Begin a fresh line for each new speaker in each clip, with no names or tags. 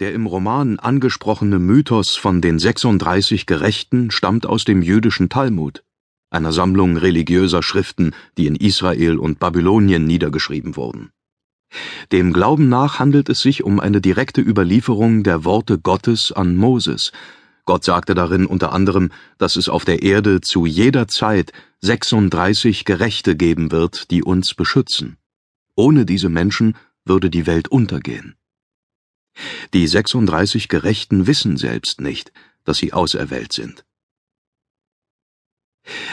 Der im Roman angesprochene Mythos von den 36 Gerechten stammt aus dem jüdischen Talmud, einer Sammlung religiöser Schriften, die in Israel und Babylonien niedergeschrieben wurden. Dem Glauben nach handelt es sich um eine direkte Überlieferung der Worte Gottes an Moses. Gott sagte darin unter anderem, dass es auf der Erde zu jeder Zeit 36 Gerechte geben wird, die uns beschützen. Ohne diese Menschen würde die Welt untergehen. Die 36 Gerechten wissen selbst nicht, dass sie auserwählt sind.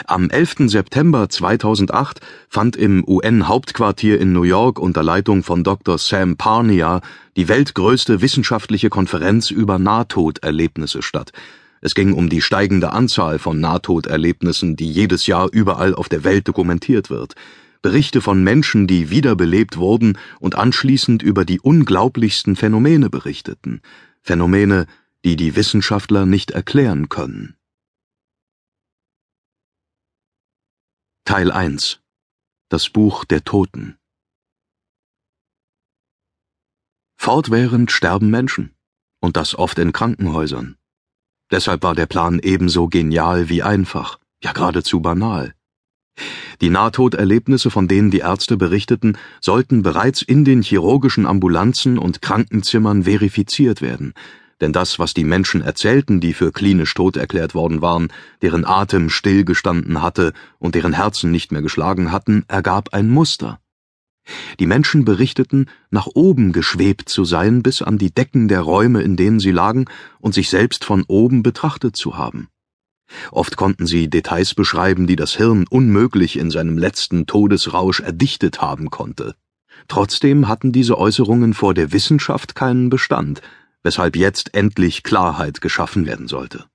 Am 11. September 2008 fand im UN-Hauptquartier in New York unter Leitung von Dr. Sam Parnia die weltgrößte wissenschaftliche Konferenz über Nahtoderlebnisse statt. Es ging um die steigende Anzahl von Nahtoderlebnissen, die jedes Jahr überall auf der Welt dokumentiert wird. Berichte von Menschen, die wiederbelebt wurden und anschließend über die unglaublichsten Phänomene berichteten, Phänomene, die die Wissenschaftler nicht erklären können. Teil 1 Das Buch der Toten Fortwährend sterben Menschen, und das oft in Krankenhäusern. Deshalb war der Plan ebenso genial wie einfach, ja geradezu banal. Die Nahtoderlebnisse, von denen die Ärzte berichteten, sollten bereits in den chirurgischen Ambulanzen und Krankenzimmern verifiziert werden, denn das, was die Menschen erzählten, die für klinisch tot erklärt worden waren, deren Atem stillgestanden hatte und deren Herzen nicht mehr geschlagen hatten, ergab ein Muster. Die Menschen berichteten, nach oben geschwebt zu sein bis an die Decken der Räume, in denen sie lagen, und sich selbst von oben betrachtet zu haben. Oft konnten sie Details beschreiben, die das Hirn unmöglich in seinem letzten Todesrausch erdichtet haben konnte. Trotzdem hatten diese Äußerungen vor der Wissenschaft keinen Bestand, weshalb jetzt endlich Klarheit geschaffen werden sollte.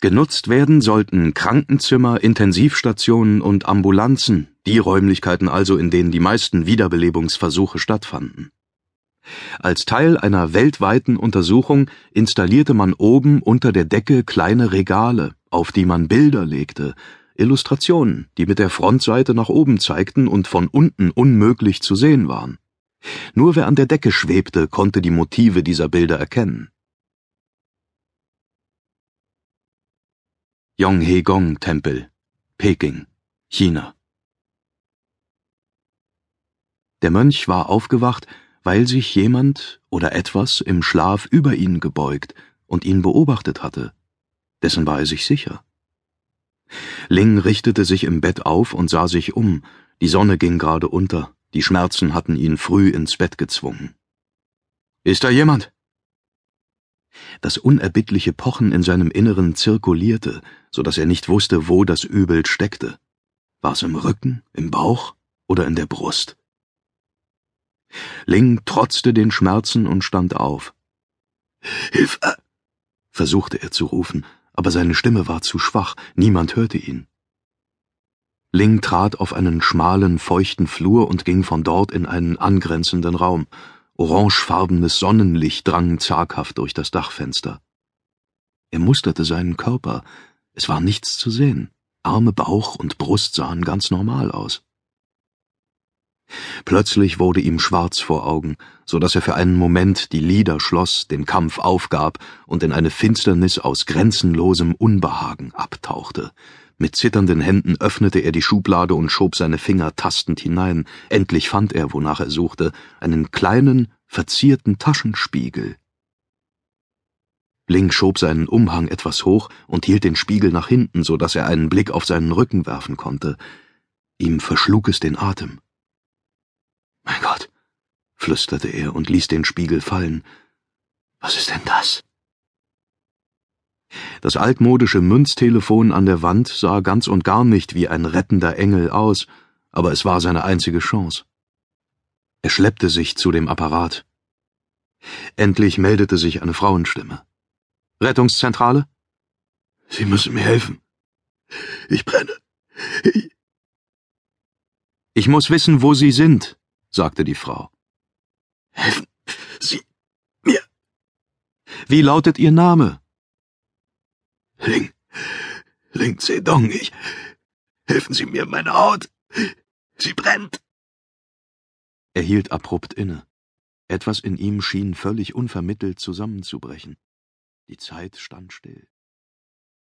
Genutzt werden sollten Krankenzimmer, Intensivstationen und Ambulanzen, die Räumlichkeiten also, in denen die meisten Wiederbelebungsversuche stattfanden. Als Teil einer weltweiten Untersuchung installierte man oben unter der Decke kleine Regale, auf die man Bilder legte, Illustrationen, die mit der Frontseite nach oben zeigten und von unten unmöglich zu sehen waren. Nur wer an der Decke schwebte, konnte die Motive dieser Bilder erkennen. Yonghegong-Tempel, Peking, China. Der Mönch war aufgewacht weil sich jemand oder etwas im Schlaf über ihn gebeugt und ihn beobachtet hatte. Dessen war er sich sicher. Ling richtete sich im Bett auf und sah sich um. Die Sonne ging gerade unter. Die Schmerzen hatten ihn früh ins Bett gezwungen. Ist da jemand? Das unerbittliche Pochen in seinem Inneren zirkulierte, so dass er nicht wusste, wo das Übel steckte. War es im Rücken, im Bauch oder in der Brust? Ling trotzte den Schmerzen und stand auf. Hilfe! versuchte er zu rufen, aber seine Stimme war zu schwach, niemand hörte ihn. Ling trat auf einen schmalen, feuchten Flur und ging von dort in einen angrenzenden Raum. Orangefarbenes Sonnenlicht drang zaghaft durch das Dachfenster. Er musterte seinen Körper. Es war nichts zu sehen. Arme, Bauch und Brust sahen ganz normal aus. Plötzlich wurde ihm schwarz vor Augen, so dass er für einen Moment die Lider schloss, den Kampf aufgab und in eine Finsternis aus grenzenlosem Unbehagen abtauchte. Mit zitternden Händen öffnete er die Schublade und schob seine Finger tastend hinein. Endlich fand er, wonach er suchte, einen kleinen, verzierten Taschenspiegel. Link schob seinen Umhang etwas hoch und hielt den Spiegel nach hinten, so dass er einen Blick auf seinen Rücken werfen konnte. Ihm verschlug es den Atem. Mein Gott, flüsterte er und ließ den Spiegel fallen. Was ist denn das? Das altmodische Münztelefon an der Wand sah ganz und gar nicht wie ein rettender Engel aus, aber es war seine einzige Chance. Er schleppte sich zu dem Apparat. Endlich meldete sich eine Frauenstimme. Rettungszentrale? Sie müssen mir helfen. Ich brenne. Ich, ich muss wissen, wo Sie sind, sagte die Frau. Helfen Sie mir. Wie lautet Ihr Name? Ling, Ling Zedong, ich. Helfen Sie mir, meine Haut. Sie brennt. Er hielt abrupt inne. Etwas in ihm schien völlig unvermittelt zusammenzubrechen. Die Zeit stand still